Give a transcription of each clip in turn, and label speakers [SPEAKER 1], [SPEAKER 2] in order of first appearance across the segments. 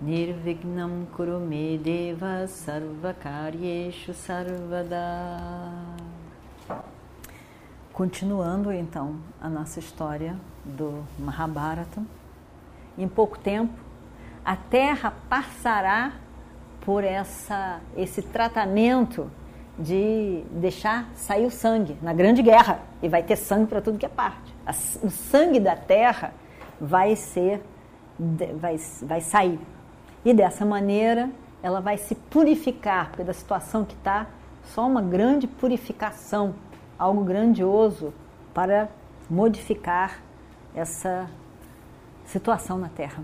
[SPEAKER 1] Nirvignam Kurume Deva Sarvakaryeshu Sarvada. Continuando então a nossa história do Mahabharata, em pouco tempo a Terra passará por essa, esse tratamento de deixar sair o sangue na Grande Guerra. E vai ter sangue para tudo que é parte. O sangue da terra vai ser, vai, vai sair e dessa maneira ela vai se purificar, porque da situação que está, só uma grande purificação, algo grandioso para modificar essa situação na Terra.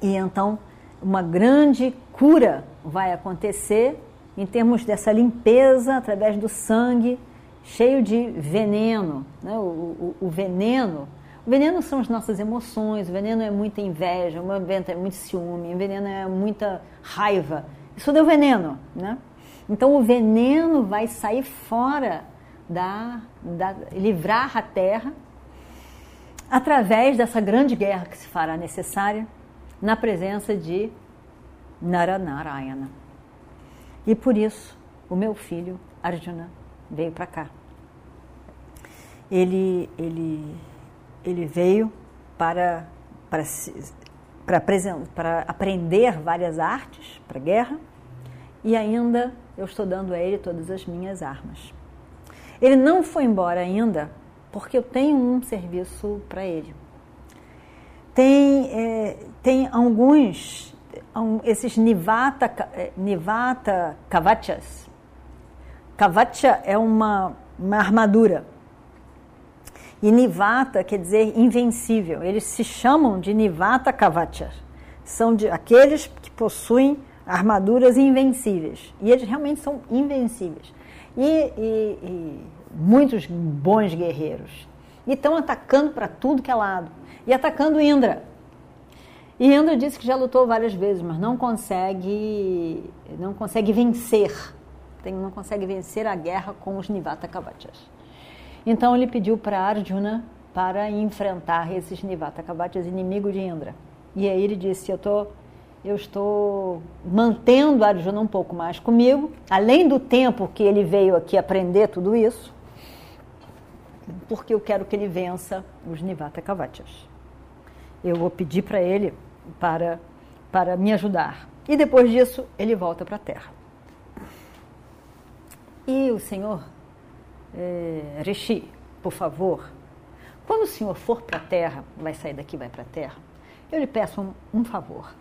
[SPEAKER 1] E então uma grande cura vai acontecer em termos dessa limpeza através do sangue cheio de veneno. Né? O, o, o, veneno. Veneno são as nossas emoções, veneno é muita inveja, veneno é muito ciúme, veneno é muita raiva. Isso deu veneno. Né? Então o veneno vai sair fora da, da livrar a terra através dessa grande guerra que se fará necessária na presença de Naranarayana. E por isso o meu filho Arjuna veio para cá. Ele, ele, ele veio para, para, para, para aprender várias artes para a guerra e ainda eu estou dando a ele todas as minhas armas. Ele não foi embora ainda porque eu tenho um serviço para ele. Tem, é, tem alguns esses Nivata, eh, Nivata Kavachas. Kavacha é uma, uma armadura. E Nivata quer dizer invencível. Eles se chamam de Nivata Kavachas. São de, aqueles que possuem armaduras invencíveis. E eles realmente são invencíveis. E, e, e muitos bons guerreiros. E estão atacando para tudo que é lado. E atacando Indra. E Indra disse que já lutou várias vezes, mas não consegue, não consegue vencer. Não consegue vencer a guerra com os Nivata Kavachas. Então ele pediu para Arjuna para enfrentar esses Nivata Kavachas, inimigo de Indra. E aí ele disse: eu, tô, eu estou mantendo Arjuna um pouco mais comigo, além do tempo que ele veio aqui aprender tudo isso, porque eu quero que ele vença os Nivata Kavachas. Eu vou pedir para ele para, para me ajudar. E depois disso, ele volta para a terra. E o senhor, é, por favor, quando o senhor for para a terra, vai sair daqui vai para a terra, eu lhe peço um, um favor.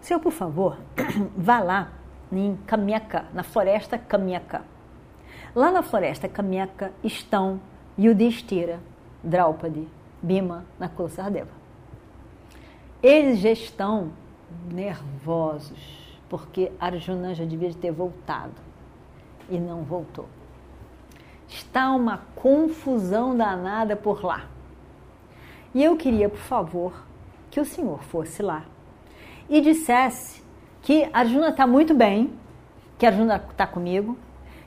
[SPEAKER 1] O senhor, por favor, vá lá em Kamyaka, na floresta Kamyaka. Lá na floresta Kamyaka estão Yudhishthira, Draupadi, Bima, Nakula Sardeva. Eles já estão nervosos, porque Arjuna já devia ter voltado e não voltou. Está uma confusão danada por lá. E eu queria, por favor, que o senhor fosse lá e dissesse que Arjuna está muito bem, que Arjuna está comigo,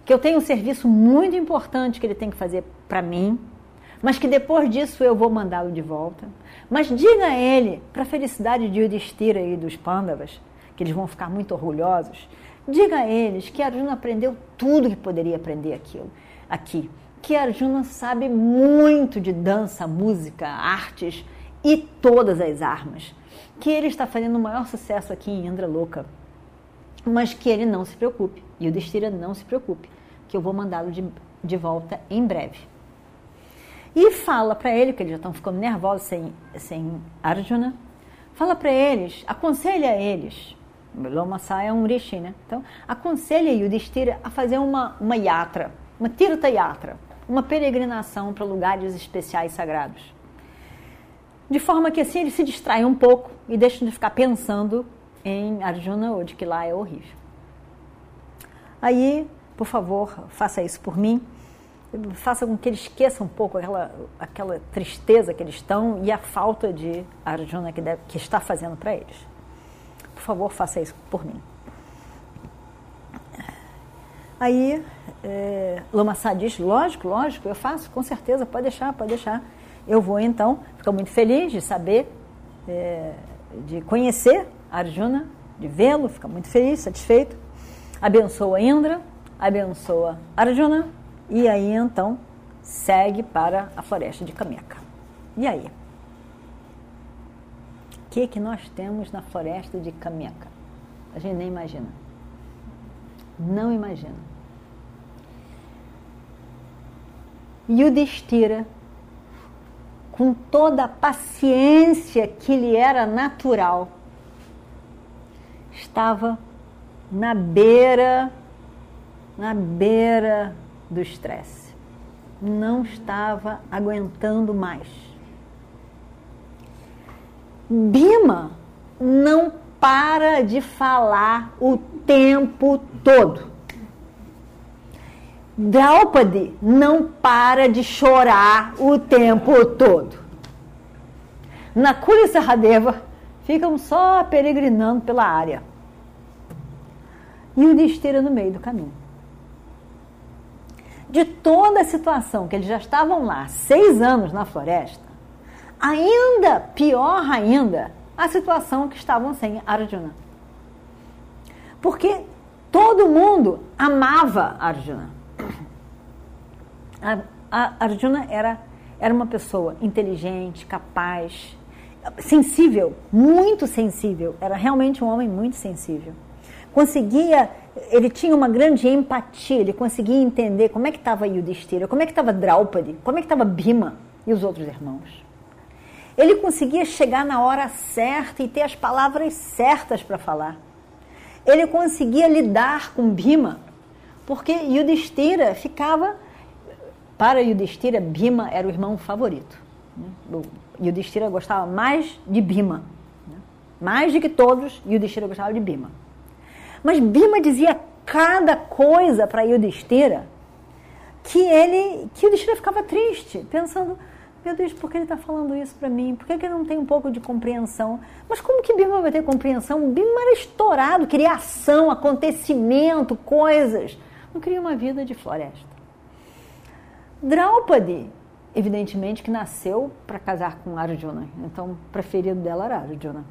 [SPEAKER 1] que eu tenho um serviço muito importante que ele tem que fazer para mim, mas que depois disso eu vou mandá-lo de volta. Mas diga a ele, para a felicidade de Yudhishthira e dos Pandavas, que eles vão ficar muito orgulhosos, diga a eles que Arjuna aprendeu tudo que poderia aprender aquilo, aqui. Que Arjuna sabe muito de dança, música, artes e todas as armas. Que ele está fazendo o maior sucesso aqui em Indra Loka. Mas que ele não se preocupe, e o Destira não se preocupe, que eu vou mandá-lo de, de volta em breve. E fala para ele, que eles já estão ficando nervosos sem, sem Arjuna, fala para eles, aconselha eles, Lomasaya é um rishi, né? Então, aconselha Yudhishthira a fazer uma, uma yatra, uma tirta yatra, uma peregrinação para lugares especiais sagrados. De forma que assim ele se distrai um pouco e deixa de ficar pensando em Arjuna ou de que lá é horrível. Aí, por favor, faça isso por mim. Faça com que eles esqueçam um pouco aquela, aquela tristeza que eles estão e a falta de Arjuna que, deve, que está fazendo para eles. Por favor, faça isso por mim. Aí, é, Lamaçá diz, lógico, lógico, eu faço, com certeza, pode deixar, pode deixar. Eu vou então, fico muito feliz de saber, é, de conhecer Arjuna, de vê-lo, fica muito feliz, satisfeito. Abençoa Indra, abençoa Arjuna, e aí então segue para a floresta de Kameka. E aí? O que, que nós temos na floresta de Kameka? A gente nem imagina. Não imagina. Yudhishthira, com toda a paciência que lhe era natural, estava na beira, na beira do estresse. Não estava aguentando mais. Bima não para de falar o tempo todo. Draupadi não para de chorar o tempo todo. Nakula e Saradeva ficam só peregrinando pela área. E o Destira no meio do caminho. De toda a situação que eles já estavam lá, seis anos na floresta, ainda pior ainda a situação que estavam sem Arjuna. Porque todo mundo amava Arjuna. A, a Arjuna era, era uma pessoa inteligente, capaz, sensível, muito sensível. Era realmente um homem muito sensível. Conseguia, ele tinha uma grande empatia, ele conseguia entender como é que estava Yudhishthira, como é que estava Draupadi, como é que estava Bhima e os outros irmãos. Ele conseguia chegar na hora certa e ter as palavras certas para falar. Ele conseguia lidar com Bhima, porque Yudhishthira ficava para Yudhishthira, Bima era o irmão favorito. Né? Yudhishthira gostava mais de Bima. Né? Mais do que todos, Yudhishthira gostava de Bima. Mas Bima dizia cada coisa para Yudhishthira que ele, que Yudhishthira ficava triste, pensando, meu Deus, por que ele está falando isso para mim? Por que, que ele não tem um pouco de compreensão? Mas como que Bima vai ter compreensão? Bima era estourado, queria ação, acontecimento, coisas. Não queria uma vida de floresta. Draupadi, evidentemente que nasceu para casar com Arjuna, então preferido dela era Arjuna.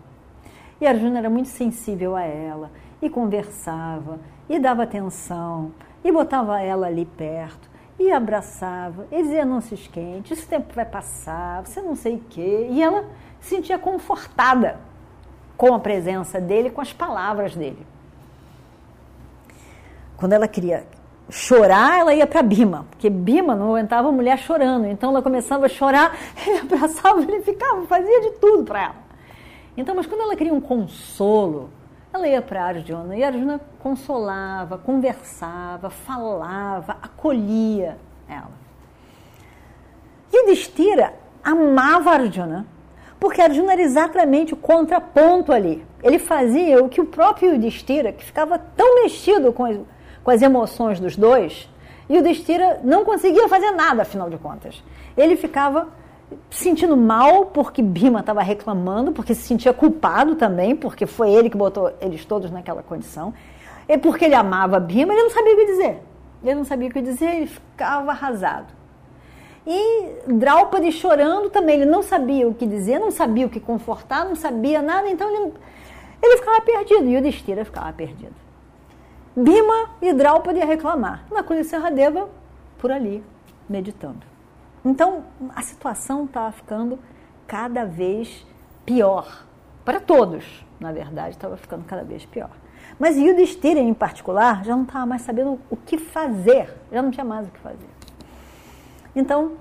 [SPEAKER 1] E Arjuna era muito sensível a ela, e conversava, e dava atenção, e botava ela ali perto, e abraçava, e dizia não se esquente, esse tempo vai passar, você não sei o quê. E ela se sentia confortada com a presença dele, com as palavras dele. Quando ela queria chorar, ela ia para Bima, porque Bima não aguentava a mulher chorando. Então ela começava a chorar, ele abraçava, ele ficava, fazia de tudo para ela. Então, mas quando ela queria um consolo, ela ia para Arjuna e Arjuna consolava, conversava, falava, acolhia ela. E Destira amava Arjuna, porque Arjuna era exatamente o contraponto ali. Ele fazia o que o próprio Yudhishthira, que ficava tão mexido com com as emoções dos dois, e o Destira não conseguia fazer nada, afinal de contas. Ele ficava sentindo mal porque Bima estava reclamando, porque se sentia culpado também, porque foi ele que botou eles todos naquela condição, e porque ele amava Bima, ele não sabia o que dizer. Ele não sabia o que dizer, ele ficava arrasado. E Draupadi chorando também, ele não sabia o que dizer, não sabia o que confortar, não sabia nada, então ele, ele ficava perdido, e o Destira ficava perdido. Bima e Draupadi a reclamar. Nakula e Serradeva por ali, meditando. Então, a situação estava ficando cada vez pior. Para todos, na verdade, estava ficando cada vez pior. Mas Yudhishthira, em particular, já não estava mais sabendo o que fazer. Já não tinha mais o que fazer. Então,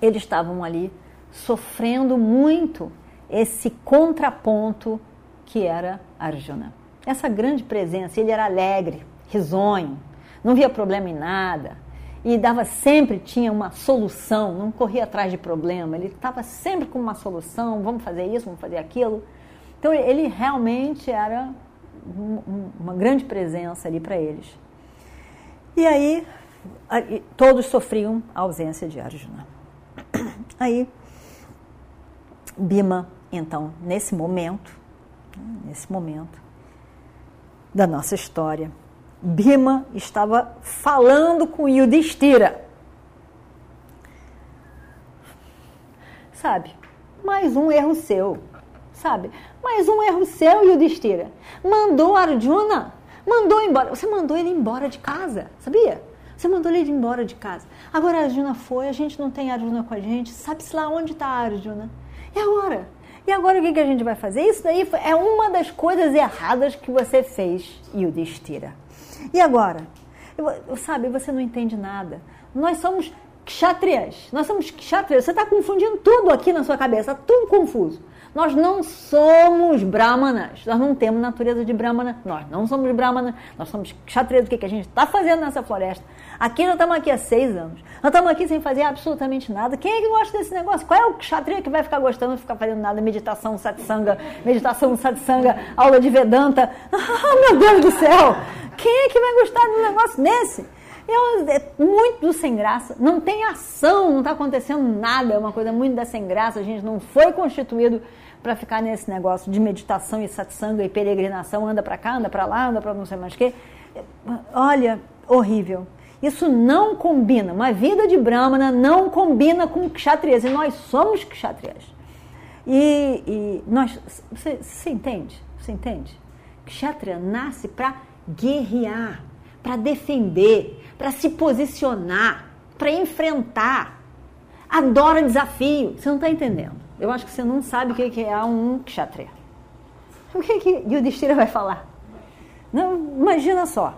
[SPEAKER 1] eles estavam ali sofrendo muito esse contraponto que era Arjuna essa grande presença. Ele era alegre, risonho, não via problema em nada e dava sempre tinha uma solução, não corria atrás de problema. Ele estava sempre com uma solução. Vamos fazer isso, vamos fazer aquilo. Então ele realmente era uma grande presença ali para eles. E aí todos sofriam a ausência de Arjuna. Aí Bima, então, nesse momento, nesse momento da nossa história, Bima estava falando com Yudhishthira. Sabe? Mais um erro seu. Sabe? Mais um erro seu, Yudhishthira. Mandou Arjuna, mandou embora. Você mandou ele embora de casa, sabia? Você mandou ele embora de casa. Agora a Arjuna foi, a gente não tem Arjuna com a gente. Sabe-se lá onde está a Arjuna. E agora? E agora o que, que a gente vai fazer? Isso daí é uma das coisas erradas que você fez, Yudhishthira. E agora? Eu, sabe, você não entende nada. Nós somos kshatriyas. Nós somos kshatriyas. Você está confundindo tudo aqui na sua cabeça, tá tudo confuso. Nós não somos brahmanas, nós não temos natureza de brahmana, nós não somos brahmanas, nós somos kshatriyas. O que, que a gente está fazendo nessa floresta? Aqui nós estamos aqui há seis anos, nós estamos aqui sem fazer absolutamente nada. Quem é que gosta desse negócio? Qual é o kshatriya que vai ficar gostando de ficar fazendo nada? Meditação, satsanga, meditação, satsanga, aula de Vedanta. Ah, meu Deus do céu! Quem é que vai gostar de um negócio desse? Eu, é muito sem graça, não tem ação, não está acontecendo nada, é uma coisa muito da sem graça, a gente não foi constituído para ficar nesse negócio de meditação e satsanga e peregrinação, anda para cá, anda para lá, anda para não sei mais o quê. Olha, horrível. Isso não combina. Uma vida de Brahmana não combina com kshatriyas. E nós somos kshatriyas. E, e nós. Você, você entende? Você entende? Kshatriya nasce para guerrear, para defender, para se posicionar, para enfrentar. Adora desafio. Você não está entendendo. Eu acho que você não sabe o que é um kshatriya. O que, que Yudhishthira vai falar? Não, imagina só.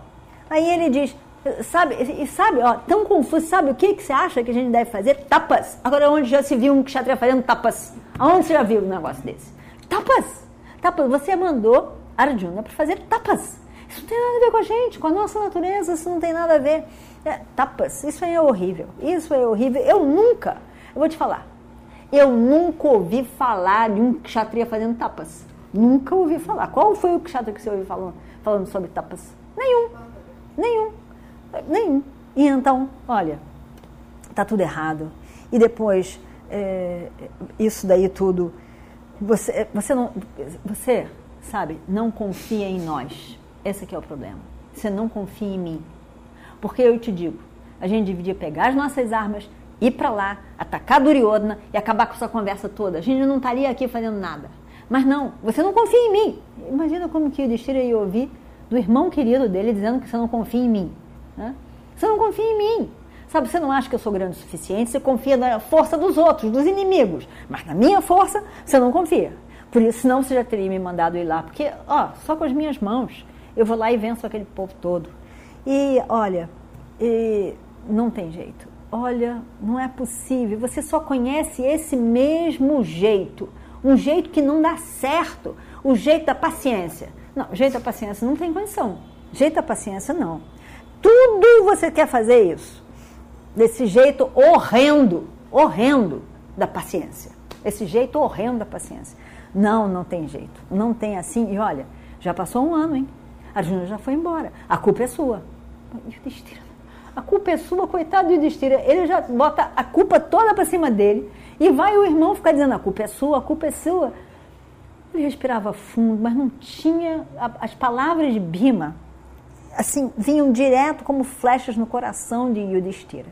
[SPEAKER 1] Aí ele diz, sabe, e sabe, ó, tão confuso, sabe o que, que você acha que a gente deve fazer? Tapas. Agora, onde já se viu um kshatriya fazendo tapas? Aonde você já viu um negócio desse? Tapas. Tapas. Você mandou Arjuna para fazer tapas. Isso não tem nada a ver com a gente, com a nossa natureza, isso não tem nada a ver. É, tapas, isso aí é horrível. Isso é horrível. Eu nunca, eu vou te falar, eu nunca ouvi falar de um kshatriya fazendo tapas. Nunca ouvi falar. Qual foi o kshatriya que você ouviu falando, falando sobre tapas? Nenhum. Nenhum. Nenhum. E então, olha, tá tudo errado. E depois, é, isso daí tudo, você, você não, você, sabe, não confia em nós. Esse aqui é o problema. Você não confia em mim. Porque eu te digo, a gente deveria pegar as nossas armas, ir para lá, atacar Duryodhana e acabar com essa conversa toda. A gente não estaria aqui fazendo nada. Mas não, você não confia em mim. Imagina como que o Destira ia ouvir do irmão querido dele dizendo que você não confia em mim. Né? Você não confia em mim. Sabe, você não acha que eu sou grande o suficiente, você confia na força dos outros, dos inimigos. Mas na minha força, você não confia. Por isso, senão você já teria me mandado ir lá. Porque, ó, só com as minhas mãos eu vou lá e venço aquele povo todo. E olha, e não tem jeito. Olha, não é possível. Você só conhece esse mesmo jeito. Um jeito que não dá certo. O jeito da paciência. Não, jeito da paciência não tem condição. Jeito da paciência não. Tudo você quer fazer isso. Desse jeito horrendo, horrendo da paciência. Esse jeito horrendo da paciência. Não, não tem jeito. Não tem assim. E olha, já passou um ano, hein? Arjuna já foi embora. A culpa é sua. A culpa é sua, coitado do Yudhishthira. Ele já bota a culpa toda para cima dele. E vai o irmão ficar dizendo: a culpa é sua, a culpa é sua. Ele respirava fundo, mas não tinha. As palavras de Bima, assim, vinham direto como flechas no coração de Yudhishthira.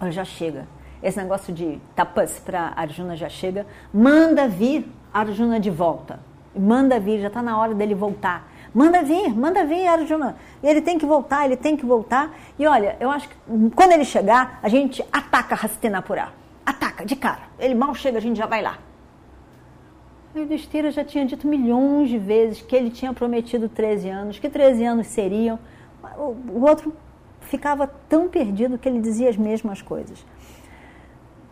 [SPEAKER 1] Olha, já chega. Esse negócio de tapas para Arjuna já chega. Manda vir Arjuna de volta. Manda vir, já está na hora dele voltar. Manda vir, manda vir, Arjuna. Ele tem que voltar, ele tem que voltar. E olha, eu acho que quando ele chegar, a gente ataca Hastinapura. Ataca, de cara. Ele mal chega, a gente já vai lá. O Yudhishthira já tinha dito milhões de vezes que ele tinha prometido 13 anos, que 13 anos seriam. O outro ficava tão perdido que ele dizia as mesmas coisas.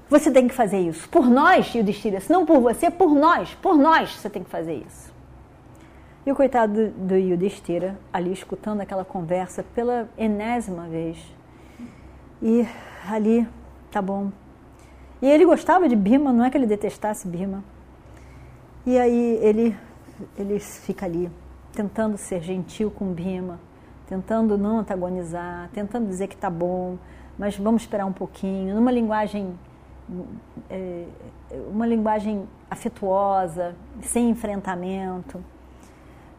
[SPEAKER 1] Você tem que fazer isso. Por nós, Yudhishthira, se não por você, por nós. Por nós você tem que fazer isso. E o coitado do, Yudhishthira, ali escutando aquela conversa pela enésima vez. E ali, tá bom. E ele gostava de Bima, não é que ele detestasse Bima. E aí ele, ele fica ali, tentando ser gentil com Bima, tentando não antagonizar, tentando dizer que está bom, mas vamos esperar um pouquinho, numa linguagem, é, uma linguagem afetuosa, sem enfrentamento.